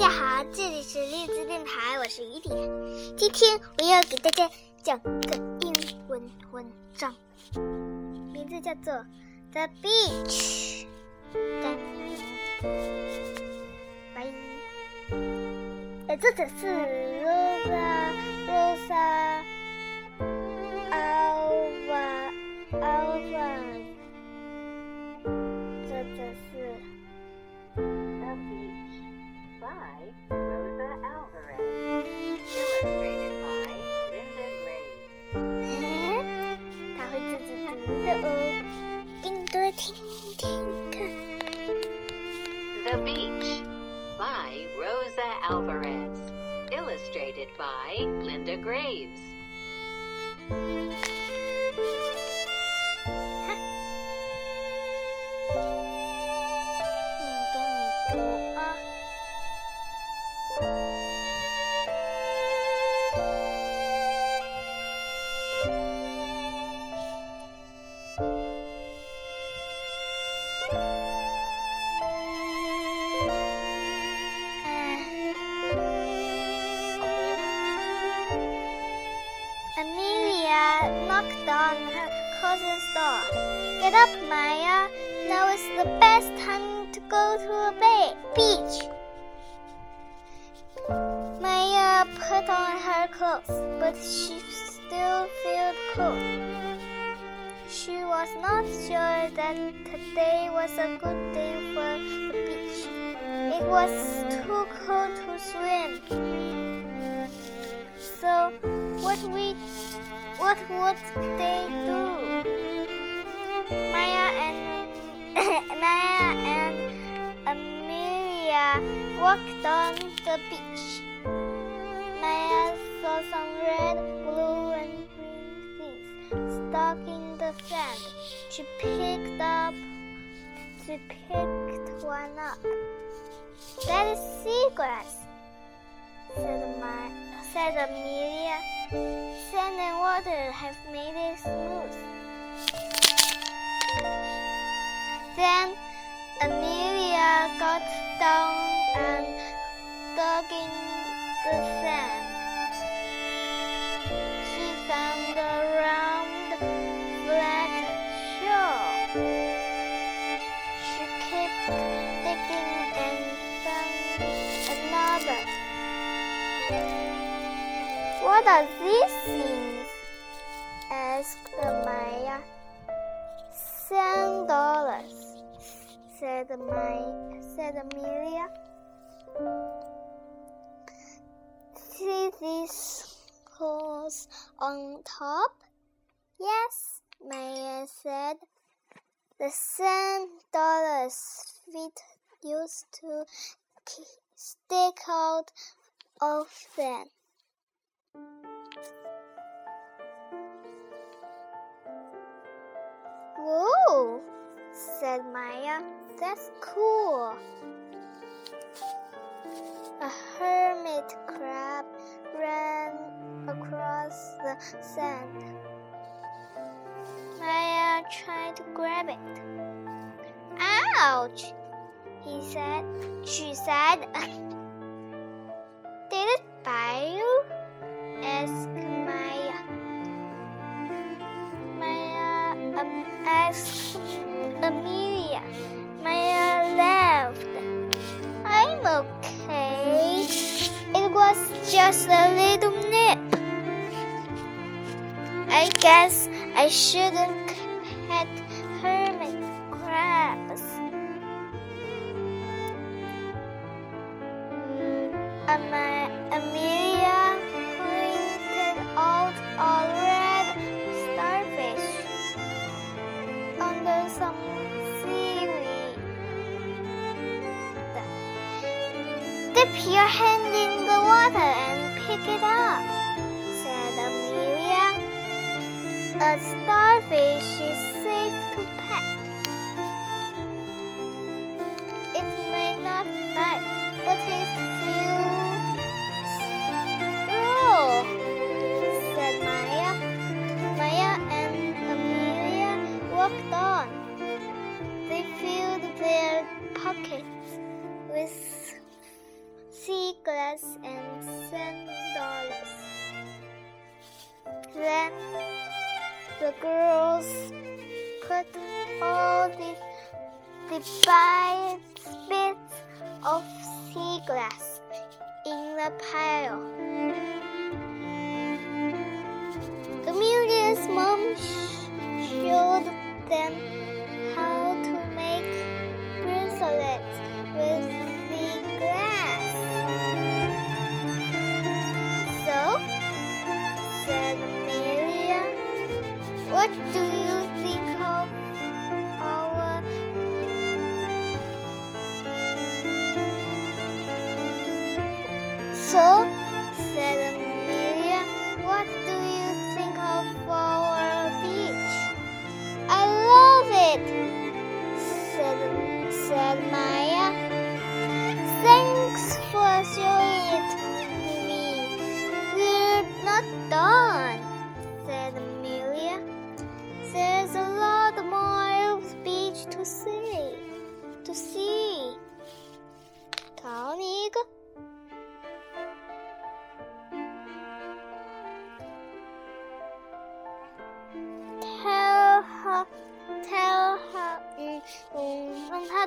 家好，这里是荔枝电台，我是雨点。今天我要给大家讲个英文文章，名字叫做《The Beach》。拜。呃，作者是 Rosa Rosa Alva Alva，by Rosa Alvarez. Illustrated by Linda Gray. 他会自己读的哦，给你多听听看。 The Beach by Rosa Alvarez. Illustrated by Linda Graves. Get up, Maya. Now is the best time to go to a ba- beach. Maya put on her clothes, but she still felt cold. She was not sure that today was a good day for the beach. It was too cold to swim. So, what we, what would they do? Maya and Maya and Amelia walked on the beach. Maya saw some red, blue, and green things stuck in the sand. She picked up, she picked one up. That is seagrass, said my, said Amelia. Sand and water have made it smooth. Then Amelia got down and dug in the sand. She found a round, flat shore. She kept digging and found another. What are these dollars, said my said Amelia. See these holes on top? Yes, Maya said. The ten dollars feet used to stick out of them. Whoa, said Maya. That's cool. A hermit crab ran across the sand. Maya tried to grab it. Ouch, he said. She said. Did it bite you? asked Maya. Maya um, asked Maya laughed. I'm okay. It was just a little nip. I guess I shouldn't all the bits of sea glass in the pile. Amelia's mom showed them how to make bracelets with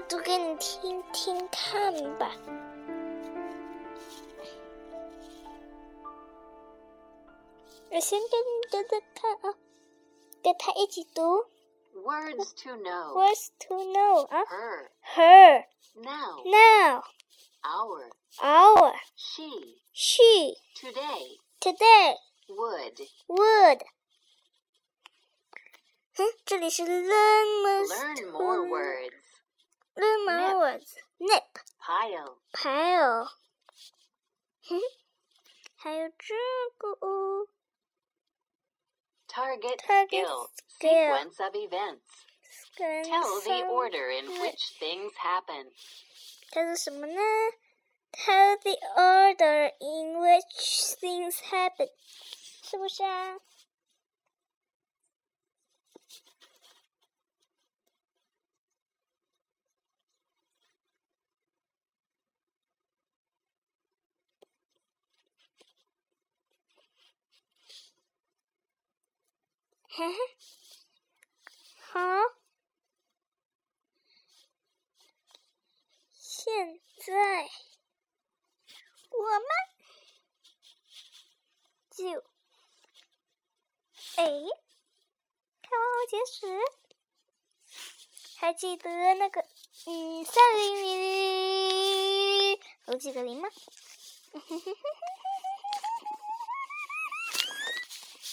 读给你听听看吧。我先给你读读看啊，跟他一起读。 Words to know. Words to know 啊 Her. ，her, Now. now, Our. our, She. she, Today. today, Would. would。哼，这里是 learn Learn more words. Learn more Nip. words. Nip, Pile. pile。哼，还有这个哦 Target, Target skill. skill. Sequence of events. 跟 Tell the 上 order in Right. which things happen. 它是什么呢？Tell the order in which things happen，是不是啊？ 嘿嘿，好。现在我们就哎，看完后结时，还记得那个嗯三零零有几个零吗？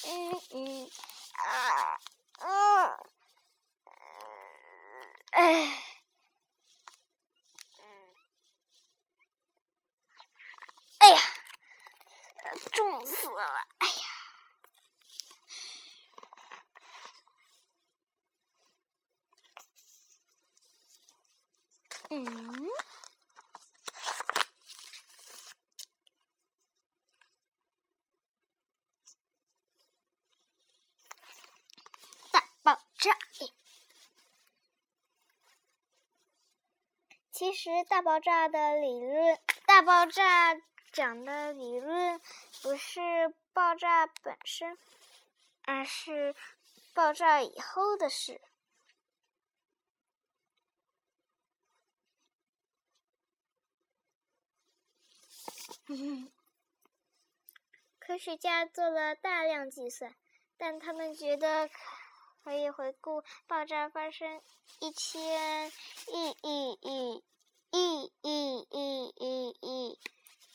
嗯 嗯，啊哎。哎呀，重死了！哎呀，嗯，大爆炸！其实大爆炸的理论，大爆炸讲的理论不是爆炸本身，而是爆炸以后的事。科学家做了大量计算，但他们觉得可可以回顾爆炸发生一千亿亿亿亿亿亿亿亿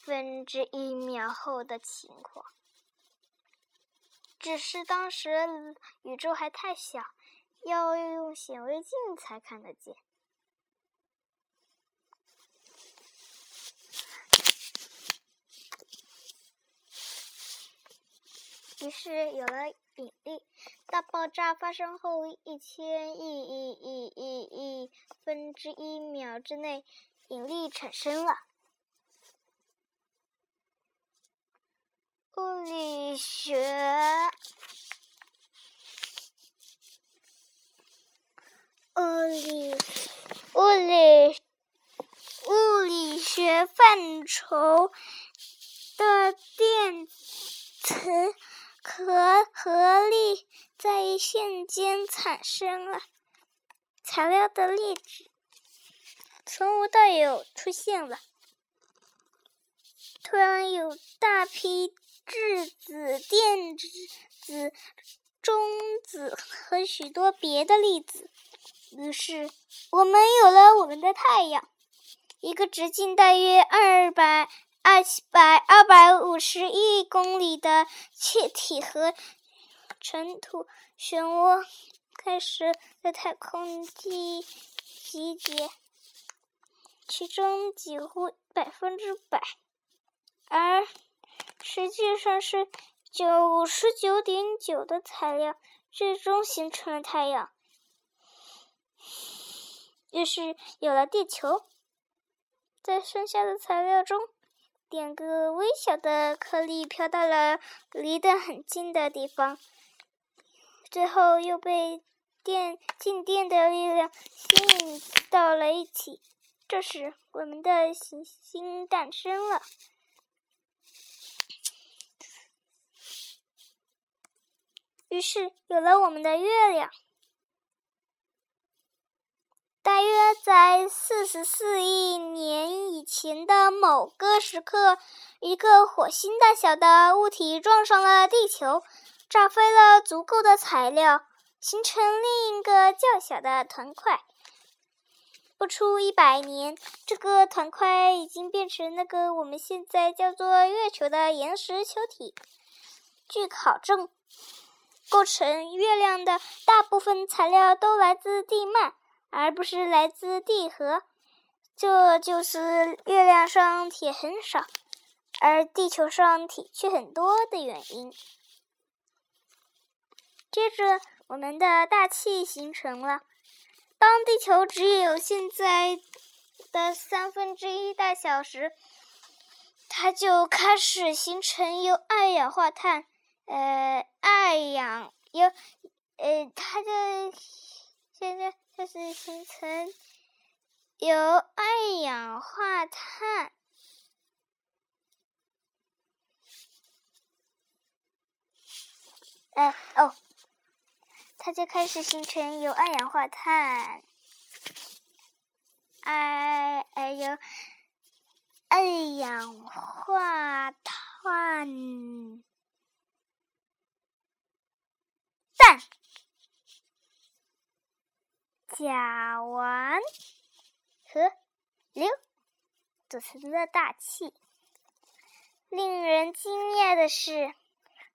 分之一秒后的情况。只是当时宇宙还太小，要用显微镜才看得见。于是有了引力。大爆炸发生后一千亿亿亿亿亿分之一秒之内，引力产生了。物理学，物理，物理，物理学范畴的电磁和合力在瞬间产生了材料的粒子，从无到有出现了。突然有大批质子、电子、中子和许多别的粒子，于是我们有了我们的太阳，一个直径大约二百二百二百五十亿公里的气体和尘土漩涡开始在太空集集结，其中几乎百分之百，而实际上是九十九点九的材料最终形成了太阳，于是有了地球。在剩下的材料中，点个微小的颗粒飘到了离得很近的地方。最后又被电静电的力量吸引到了一起，这时我们的行星诞生了。于是有了我们的月亮。大约在四十四亿年以前的某个时刻，一个火星大小的物体撞上了地球。炸飞了足够的材料，形成另一个较小的团块。不出一百年，这个团块已经变成那个我们现在叫做月球的岩石球体。据考证，构成月亮的大部分材料都来自地幔，而不是来自地核。这就是月亮上铁很少，而地球上铁却很多的原因。接着，我们的大气形成了。当地球只有现在的三分之一大小时，它就开始形成由二氧化碳，呃，二氧由，呃，它就现在开始形成由二氧化碳，哎，哦。它就开始形成由二氧化碳，二哎有二氧化碳氮、甲烷和硫组成的大气。令人惊讶的是，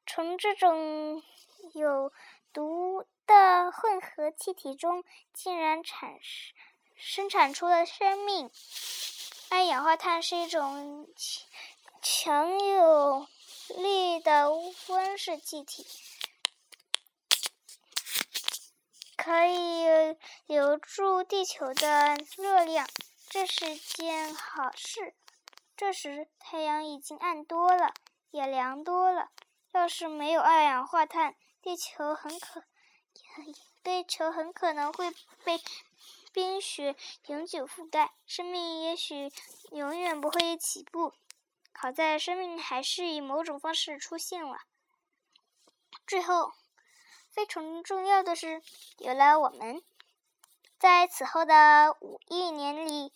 从这种有毒。的混合气体中竟然产生生产出了生命。二氧化碳是一种强有力的温室气体，可以留住地球的热量，这是件好事。这时太阳已经暗多了，也凉多了。要是没有二氧化碳，地球很可。地球很可能会被冰雪永久覆盖，生命也许永远不会起步。好在生命还是以某种方式出现了。最后，非常重要的是，有了我们。在此后的五亿年里，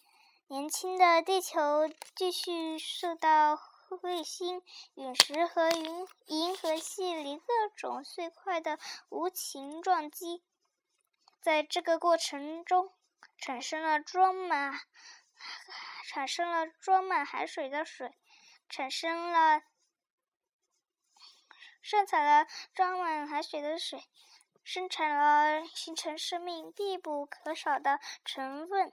年轻的地球继续受到。卫星、陨石和银银河系里各种碎块的无情撞击，在这个过程中，产生了装满产生了装满海水的水，产生了生产了装满海水的水，生产了形成生命必不可少的成分。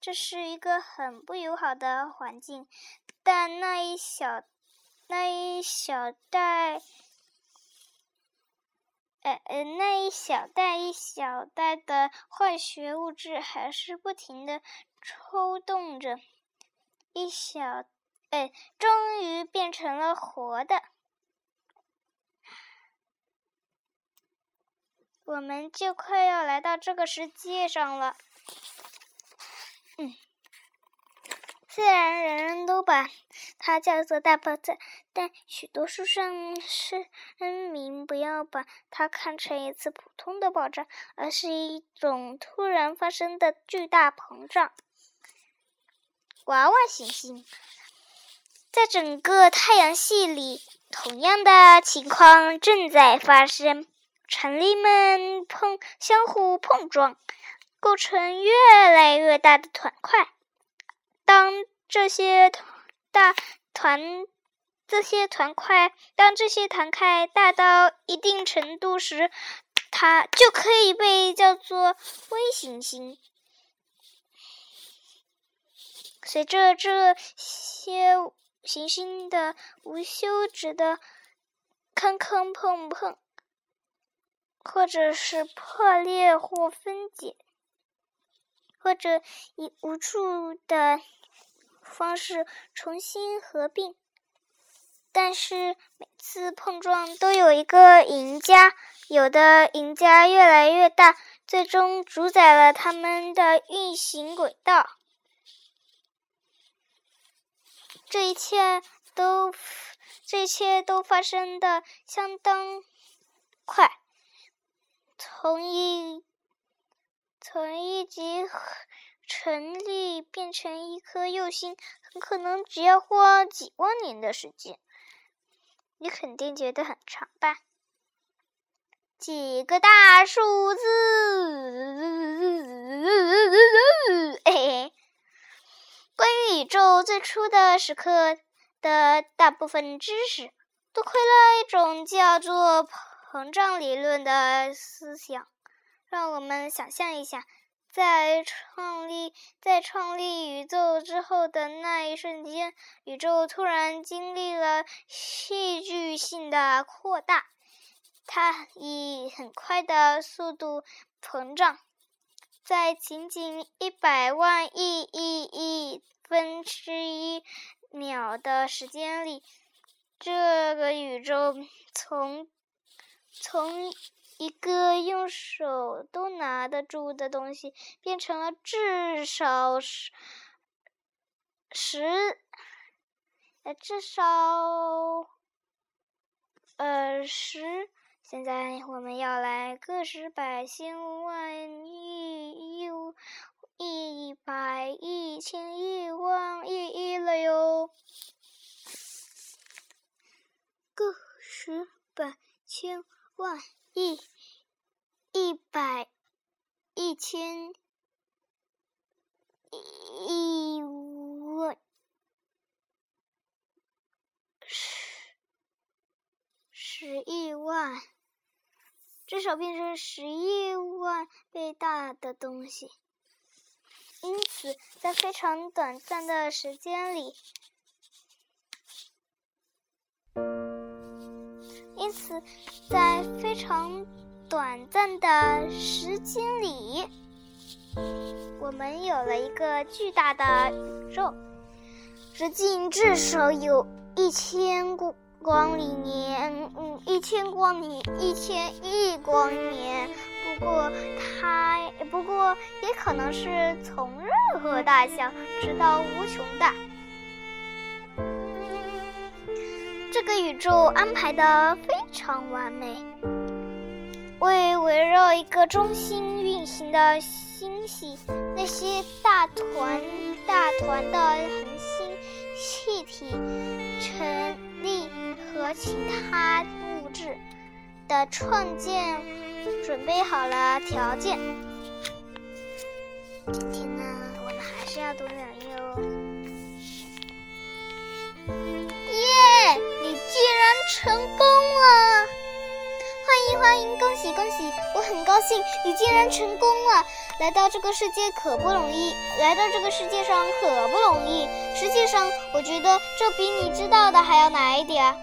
这是一个很不友好的环境。但那一小那一小袋，呃呃，那一小袋一小袋的化学物质还是不停的抽动着，一小，哎，终于变成了活的，我们就快要来到这个世界上了，嗯。虽然人人都把它叫做大爆炸，但许多书上声明不要把它看成一次普通的爆炸，而是一种突然发生的巨大膨胀。娃娃行星在整个太阳系里，同样的情况正在发生。尘粒们碰相互碰撞，构成越来越大的团块。当这些大团、这些团块，当这些团块大到一定程度时，它就可以被叫做微行星。随着这些行星的无休止的坑坑碰碰。或者是破裂或分解，或者以无数的方式重新合并，但是每次碰撞都有一个赢家，有的赢家越来越大，最终主宰了他们的运行轨道。这一切都，这一切都发生的相当快。从一从一级成立变成一颗幼星，很可能只要花几万年的时间。你肯定觉得很长吧？几个大数字，嘿嘿。关于宇宙最初的时刻的大部分知识，多亏了一种叫做。膨胀理论的思想，让我们想象一下，在创立在创立宇宙之后的那一瞬间，宇宙突然经历了戏剧性的扩大，它以很快的速度膨胀，在仅仅一百万亿亿亿分之一秒的时间里，这个宇宙从从一个用手都拿得住的东西，变成了至少十十，呃，至少呃十。现在我们要来个十百千万亿亿一百亿千亿万亿亿了哟，个十百千。万一一百一千一万十十亿万，至少变成十亿万倍大的东西。因此，在非常短暂的时间里。因此，在非常短暂的时间里，我们有了一个巨大的宇宙，直径至少有一千光光里年，嗯，一千光年，一千亿光年。不过，它不过也可能是从任何大小直到无穷大。这个宇宙安排的非常完美，为围绕一个中心运行的星系，那些大团大团的恒星、气体、尘粒和其他物质的创建准备好了条件。今天呢，我们还是要读两页哦。耶竟然成功了！欢迎欢迎，恭喜恭喜！我很高兴你竟然成功了。来到这个世界可不容易，来到这个世界上可不容易。实际上，我觉得这比你知道的还要难一点。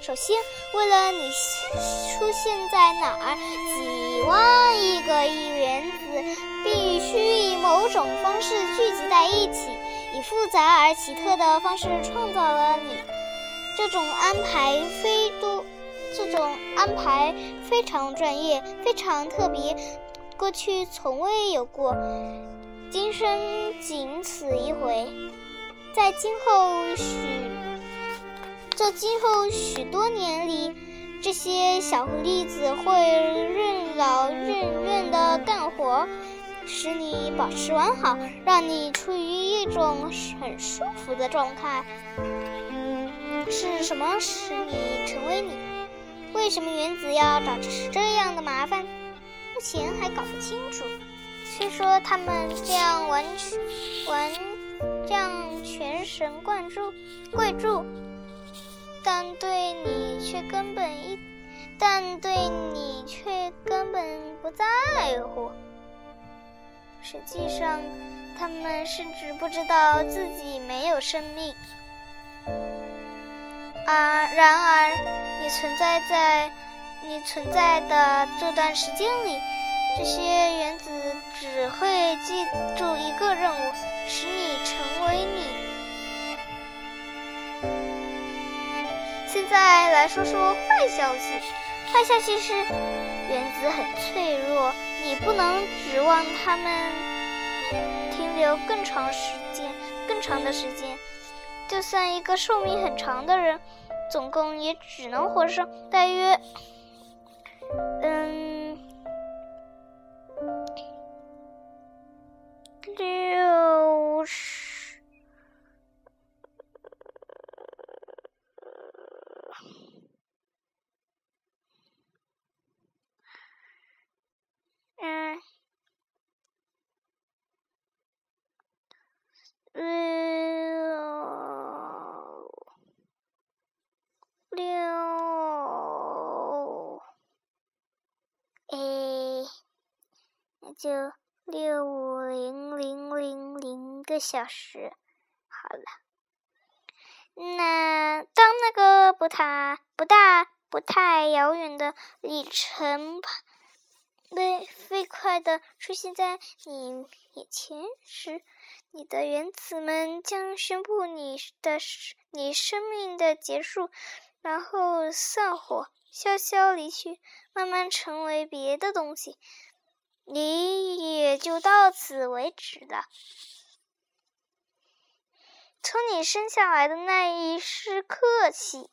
首先，为了你出现在哪儿，几万亿个亿原子必须以某种方式聚集在一起，以复杂而奇特的方式创造了你。这种安排非多，这种安排非常专业，非常特别，过去从未有过。今生仅此一回，在今后许在今后许多年里，这些小狐狸子会任劳任怨的干活，使你保持完好，让你处于一种很舒服的状态。是什么使你成为你？为什么原子要找这样的麻烦？目前还搞不清楚。虽说他们这样完全完这样全神贯注跪注，但对你却根本一，但对你却根本不在乎。实际上，他们甚至不知道自己没有生命。啊，然而，你存在在你存在的这段时间里，这些原子只会记住一个任务，使你成为你。现在来说说坏消息，坏消息是原子很脆弱，你不能指望它们停留更长时间、更长的时间。就算一个寿命很长的人，总共也只能活上大约，嗯，就六五零零零零个小时，好了。那当那个不太不大不太遥远的里程飞飞快的出现在你眼前时，你的原子们将宣布你的你生命的结束，然后散伙，悄悄离去，慢慢成为别的东西。你也就到此为止了。从你生下来的那一时刻起，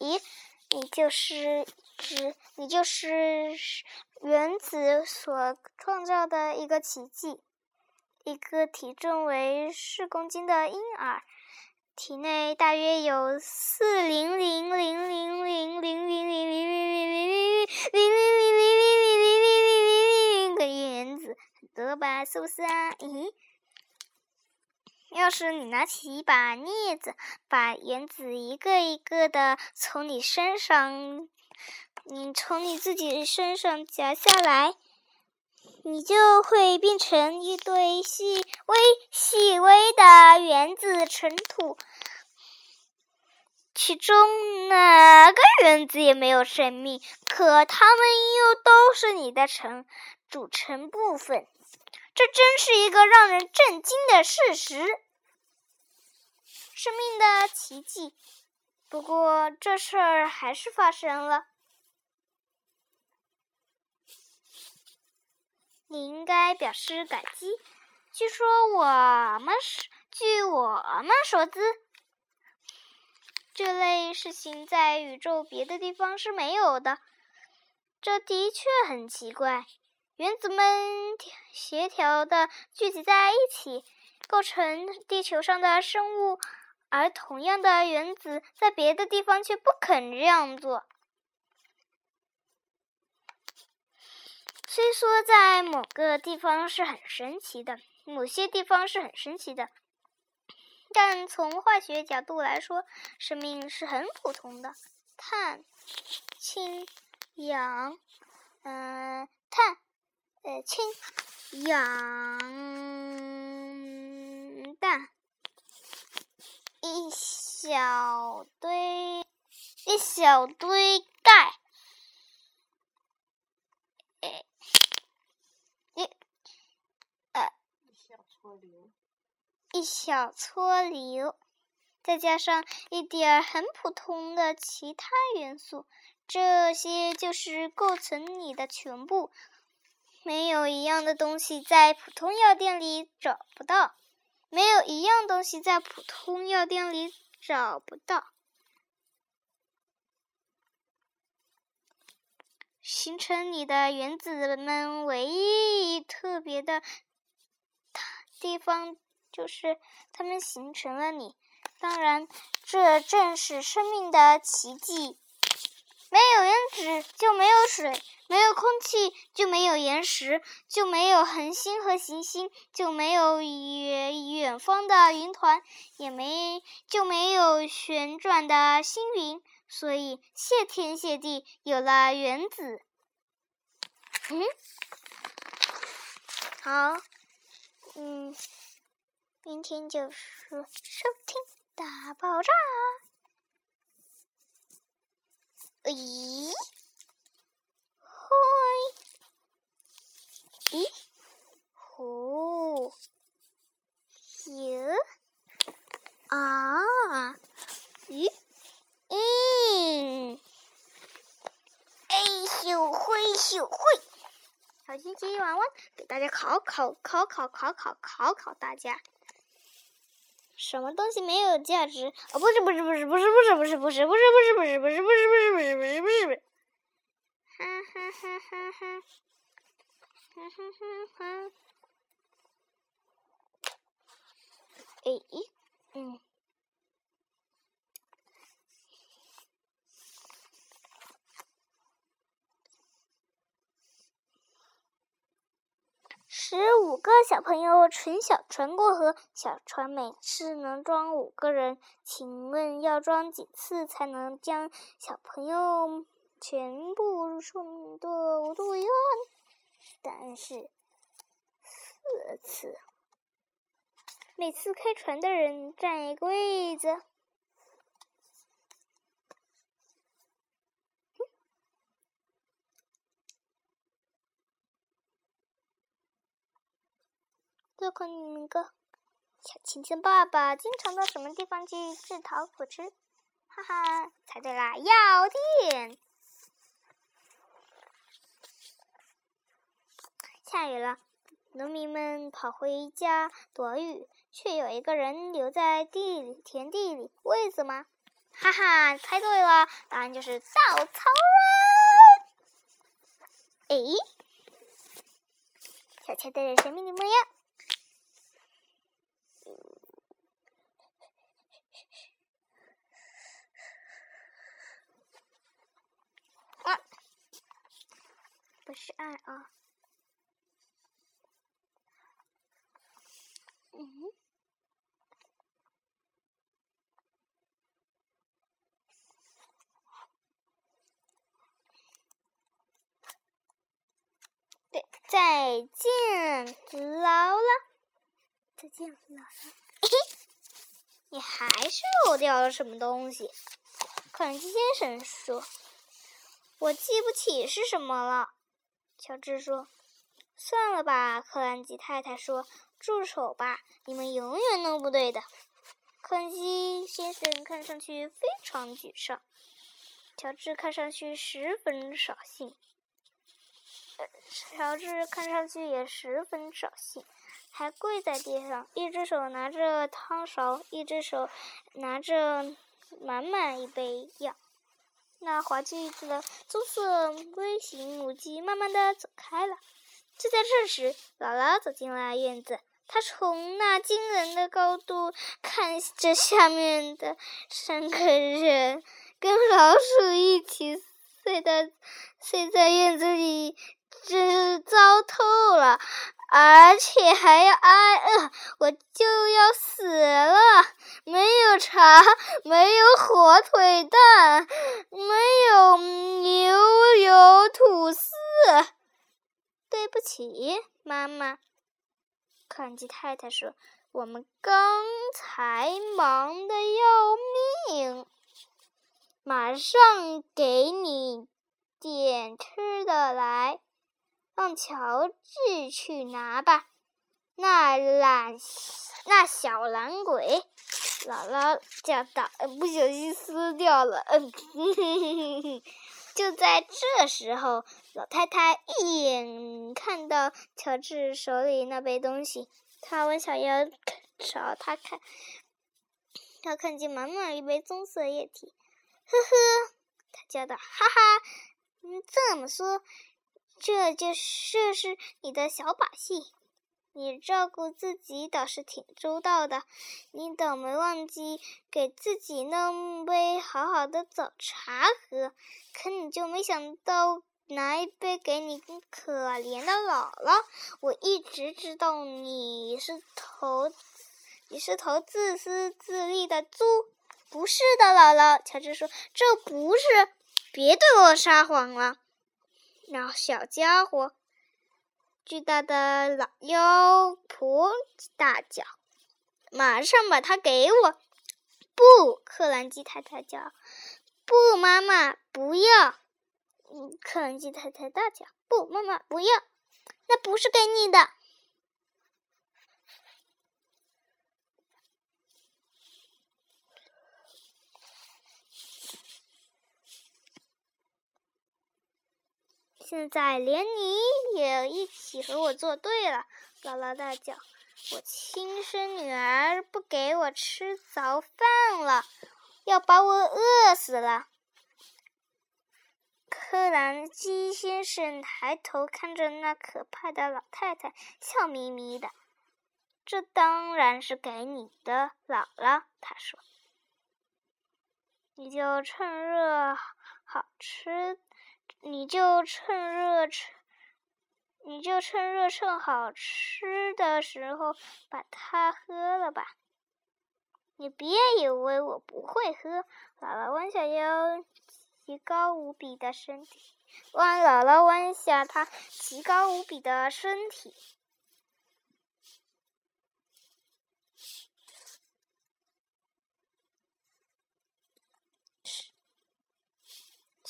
你就是指你就是原子所创造的一个奇迹。一个体重为四公斤的婴儿，体内大约有四零零零零零零零零零零零零零零零零零个原子，很多吧？是不是啊？咦？要是你拿起一把镊子，把原子一个一个的从你身上，你从你自己身上夹下来，你就会变成一堆细微、细微的原子尘土。其中哪个原子也没有生命，可它们又都是你的尘组成部分。这真是一个让人震惊的事实，生命的奇迹。不过这事儿还是发生了，你应该表示感激。据说我们，据我们所知，这类事情在宇宙别的地方是没有的。这的确很奇怪。原子们协调的聚集在一起，构成地球上的生物，而同样的原子在别的地方却不肯这样做。虽说在某个地方是很神奇的，某些地方是很神奇的，但从化学角度来说，生命是很普通的。碳、氢、氧，嗯，碳。呃，氢、氧、氮，一小堆，一小堆钙，哎，一，呃，一小撮硫，一小撮硫，再加上一点很普通的其他元素，这些就是构成你的全部。没有一样的东西在普通药店里找不到，没有一样东西在普通药店里找不到。形成你的原子们唯一特别的地方，就是它们形成了你。当然，这正是生命的奇迹。没有原子就没有水，没有空气就没有岩石，就没有恒星和行星，就没有远远方的云团，也没就没有旋转的星云。所以，谢天谢地，有了原子。嗯，好，嗯，明天就是收听大爆炸。咦，嗨，咦，呼，哟，啊，咦，嗯，哎咻嘿咻嘿，小鸡鸡玩玩，给大家考考考考考考考考大家。什么东西没有价值？哦，不是，不是，不是，不是，不是，不是，不是，不是，不是，不是，不是，不是，不是，不是，不是，不是，不是，哈哈哈哈哈，哈哈哈哈，哎，嗯。十五个小朋友乘小船过河，小船每次能装五个人。请问要装几次才能将小朋友全部送到渡岸？答案是四次。每次开船的人占一个位子。最后你们个，小晴晴爸爸经常到什么地方去自讨苦吃？哈哈，猜对啦，药店。下雨了，农民们跑回家躲雨，却有一个人留在地里田地里，为什么？哈哈，猜对了，答案就是稻草人。哎，小强带着神秘的模样。啊，不是爱啊，嗯，对，再见，姥姥。再见，姥姥。你还是漏掉了什么东西？克兰基先生说：“我记不起是什么了。”乔治说：“算了吧。”克兰基太太说：“住手吧，你们永远弄不对的。”克兰基先生看上去非常沮丧，乔治看上去十分扫兴。乔治看上去也十分扫兴。还跪在地上，一只手拿着汤勺，一只手拿着满满一杯药。那滑稽的棕色微型母鸡慢慢的走开了。就在这时，姥姥走进了院子。他从那惊人的高度看着下面的三个人，跟老鼠一起睡的睡在院子里，真是糟透了。而且还要挨饿，我就要死了！没有茶，没有火腿蛋，没有牛油吐司。对不起，妈妈。克兰基太太说：“我们刚才忙得要命，马上给你点吃的来。”让乔治去拿吧，那懒那小懒鬼，姥姥叫道，不小心撕掉了。嗯 就在这时候，老太太一眼看到乔治手里那杯东西，她问小妖朝他看，他看见满满一杯棕色液体，呵呵，他叫道：“哈哈，嗯，这么说，这就是这是你的小把戏。你照顾自己倒是挺周到的，你倒没忘记给自己弄杯好好的早茶喝，可你就没想到拿一杯给你可怜的姥姥。我一直知道你是头。”你是头自私自利的猪，不是的，姥姥。乔治说：“这不是，别对我撒谎了。”那小家伙，巨大的老妖婆大叫：“马上把它给我！”不，克兰基太太叫：“不，妈妈，不要！”嗯，克兰基太太大叫：“不，妈妈，不要！那不是给你的。”现在连你也一起和我作对了！姥姥大叫：“我亲生女儿不给我吃早饭了，要把我饿死了！”柯南基先生抬头看着那可怕的老太太，笑眯眯的：“这当然是给你的，姥姥。”他说：“你就趁热好吃。”你就趁热吃，你就趁热趁好吃的时候把它喝了吧。你别以为我不会喝。姥姥弯下腰，极高无比的身体，弯姥姥弯下她极高无比的身体。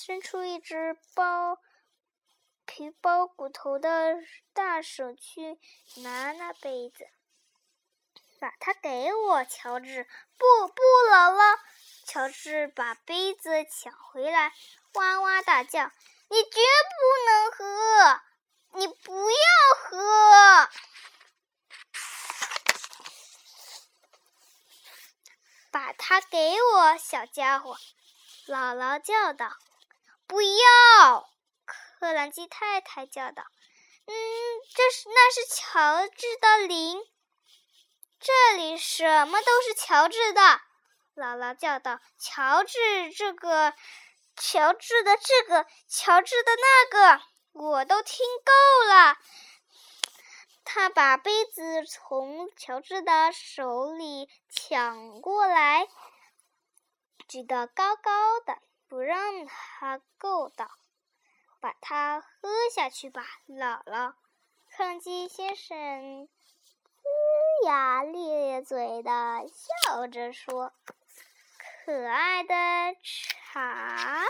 伸出一只包皮包骨头的大手去拿那杯子，把它给我，乔治。不不，姥姥，乔治把杯子抢回来，哇哇大叫：“你绝不能喝！你不要喝！把它给我，小家伙！”姥姥叫道。不要！克兰基太太叫道：“嗯，这是那是乔治的铃，这里什么都是乔治的。”姥姥叫道：“乔治这个，乔治的这个，乔治的那个，我都听够了。”他把杯子从乔治的手里抢过来，举得高高的。不让他够到，把它喝下去吧，姥姥。康基先生龇牙咧嘴的笑着说：“可爱的茶。”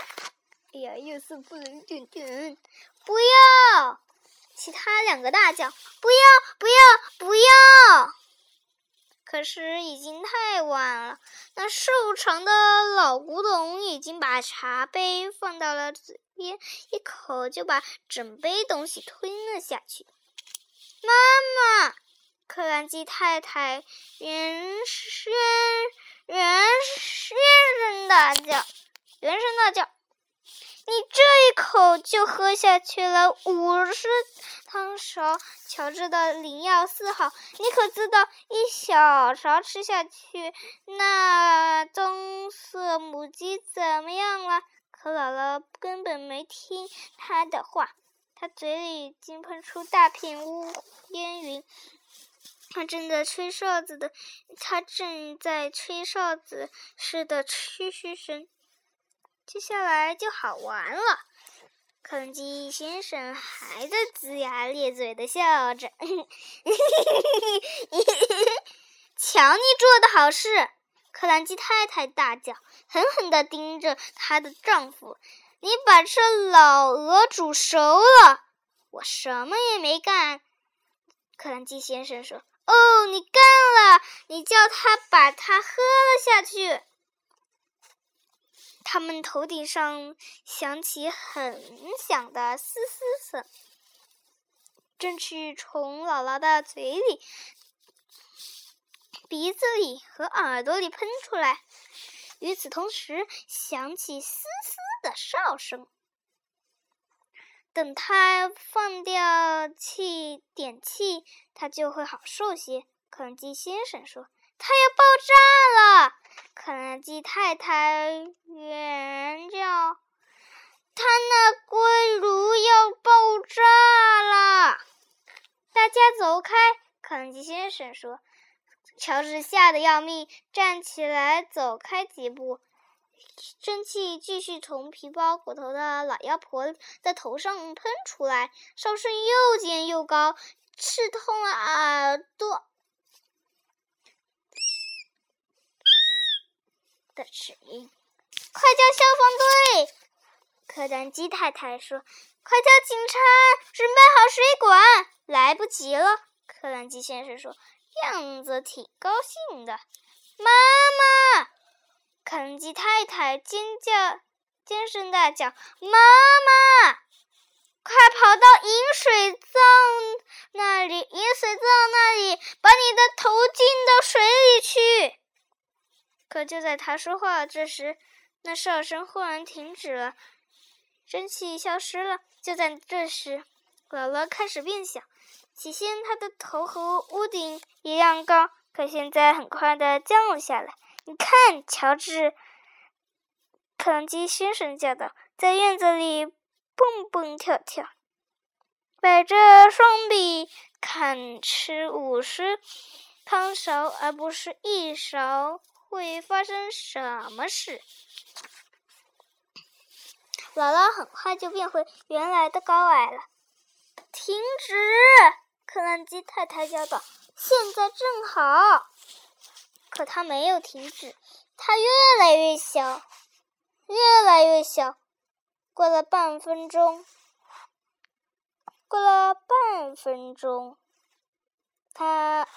哎呀，又是不能点点，不要！其他两个大叫：“不要！不要！不要！”可是已经太晚了，那瘦长的老古董已经把茶杯放到了嘴边，一口就把整杯东西吞了下去。妈妈，克兰基太太原声原原声大叫，原声大叫。你这一口就喝下去了五十汤勺乔治的灵药四号，你可知道一小勺吃下去，那棕色母鸡怎么样了？可姥姥根本没听他的话，他嘴里已经喷出大片乌烟云，他正在吹哨子的，他正在吹哨子似的嘘嘘声。接下来就好玩了，肯基先生还在龇牙咧嘴的笑着。嘿嘿嘿嘿嘿瞧你做的好事！克兰基太太大叫，狠狠地盯着她的丈夫：“你把这老鹅煮熟了！”我什么也没干。克兰基先生说：“哦，你干了！你叫他把它喝了下去。”他们头顶上响起很响的嘶嘶声，正是从姥姥的嘴里、鼻子里和耳朵里喷出来。与此同时，响起嘶嘶的哨声。等他放掉气点气，他就会好受些。肯基先生说：“他要爆炸了！”肯德基太太圆叫：“他那锅炉要爆炸了！”大家走开！肯德基先生说。乔治吓得要命，站起来走开几步。蒸汽继续从皮包骨头的老妖婆的头上喷出来，哨声又尖又高，刺痛了耳朵。的声音，快叫消防队！柯南基太太说：“快叫警察，准备好水管。”来不及了，柯南基先生说。样子挺高兴的，妈妈！肯基太太尖叫，尖声大叫：“妈妈，快跑到饮水灶那里！饮水灶那里，把你的头浸到水里去！”可就在他说话这时，那哨声忽然停止了，蒸汽消失了。就在这时，姥姥开始变小。起先，她的头和屋顶一样高，可现在很快的降了下来。你看，乔治，肯基先生叫道，在院子里蹦蹦跳跳，摆着双臂，看吃五十汤勺而不是一勺，会发生什么事？姥姥很快就变回原来的高矮了。停止！克兰基太太叫道：“现在正好。”可他没有停止，他越来越小，越来越小。过了半分钟，过了半分钟，他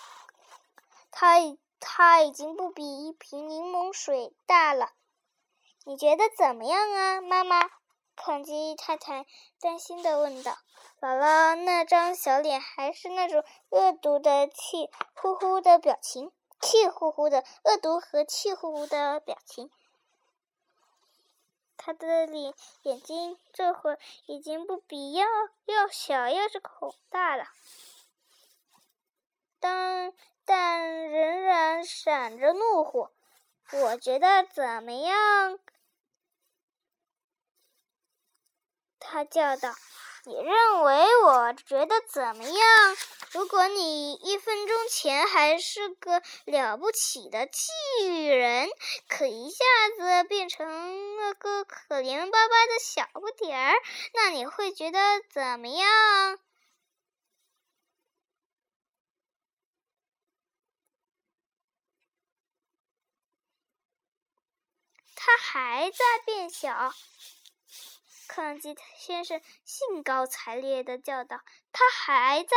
他已，它已经不比一瓶柠檬水大了。你觉得怎么样啊，妈妈？肯基太太担心的问道：“姥姥那张小脸还是那种恶毒的、气呼呼的表情，气呼呼的恶毒和气呼呼的表情。他的脸眼睛这会儿已经不比要要小要只孔大了，当但仍然闪着怒火。我觉得怎么样？”他叫道：“你认为我觉得怎么样？如果你一分钟前还是个了不起的巨人，可一下子变成了个可怜巴巴的小不点儿，那你会觉得怎么样？”他还在变小。克兰基先生兴高采烈地叫道：“他还在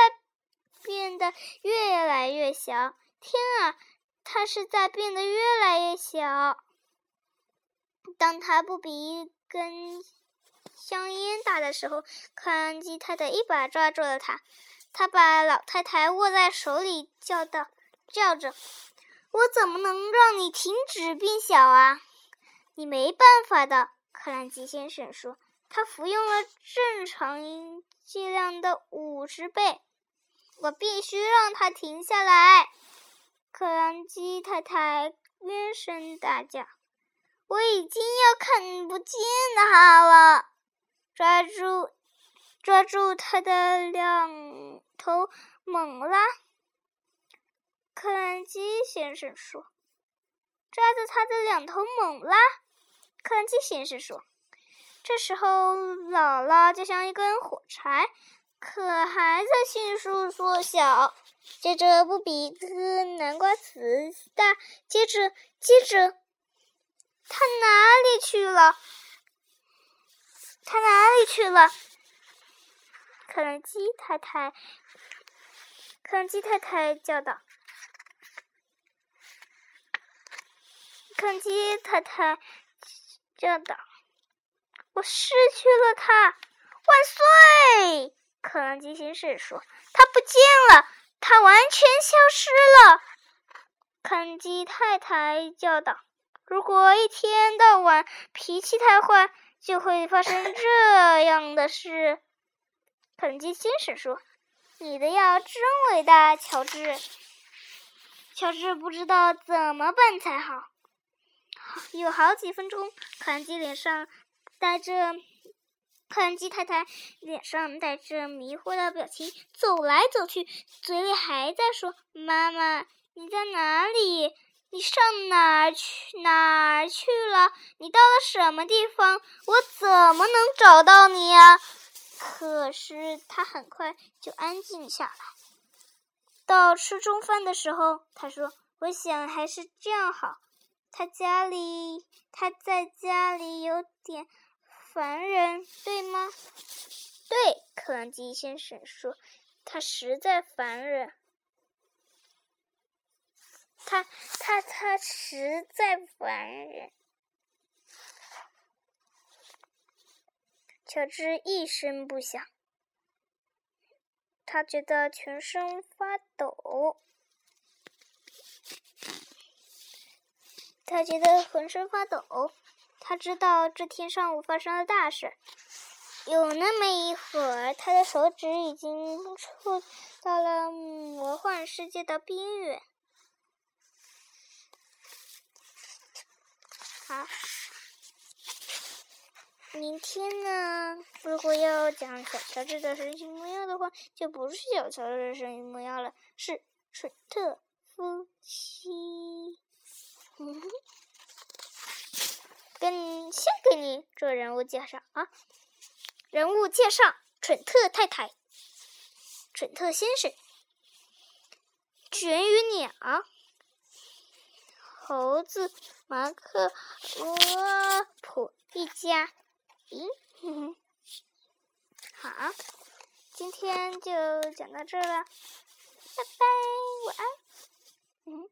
变得越来越小！天啊，他是在变得越来越小！当他不比一根香烟大的时候，克兰基太太一把抓住了他。他把老太太握在手里，叫道：叫着，我怎么能让你停止变小啊？你没办法的。”克兰基先生说。他服用了正常剂量的五十倍，我必须让他停下来！克兰基太太怨声大叫：“我已经要看不见他了！”抓住，抓住他的两头猛拉！克兰基先生说：“抓着他的两头猛拉！”克兰基先生说。这时候，姥姥就像一根火柴，可还在迅速缩小。接着，不比颗南瓜子大。接着，接着，它哪里去了？它哪里去了？肯德基太太，肯德基太太叫道：“肯基太太。”叫道：“我失去了他！万岁！”克朗基先生说：“他不见了，他完全消失了。”肯基太太叫道：“如果一天到晚脾气太坏，就会发生这样的事。”肯基先生说：“你的药真伟大，乔治。”乔治不知道怎么办才好。有好几分钟，克兰基脸上带着克兰基太太脸上带着迷惑的表情，走来走去，嘴里还在说：“妈妈，你在哪里？你上哪儿去？哪儿去了？你到了什么地方？我怎么能找到你呀？”可是他很快就安静下来。到吃中饭的时候，他说：“我想还是这样好。”他家里，他在家里有点烦人，对吗？对，克朗基先生说：“他实在烦人。”他他他实在烦人。乔治一声不响。他觉得全身发抖，他觉得浑身发抖。他知道这天上午发生了大事。有那么一会儿，他的手指已经触到了魔幻世界的边缘。好。明天呢？如果要讲小乔治的神奇模样的话，就不是小乔治的神奇模样了，是水特夫妻。嗯 跟先给你做人物介绍啊，人物介绍：蠢特太太、蠢特先生、卷羽鸟、猴子马克罗普一家。咦，好，今天就讲到这了，拜拜，晚安，嗯。